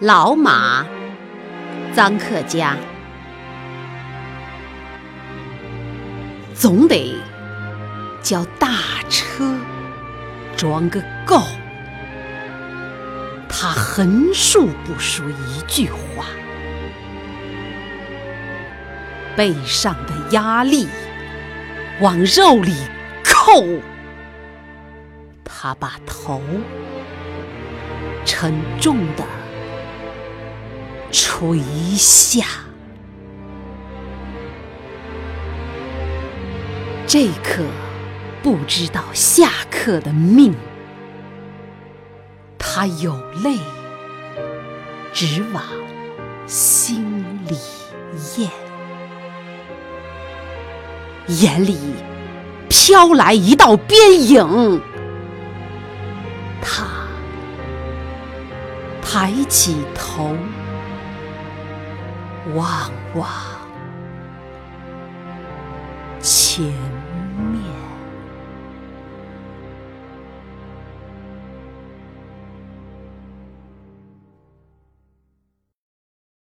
老马，臧克家，总得叫大车装个够。他横竖不说一句话，背上的压力往肉里扣。他把头沉重的垂下，这刻不知道下刻的命。他有泪直往心里咽，眼里飘来一道边影。他抬起头望望前。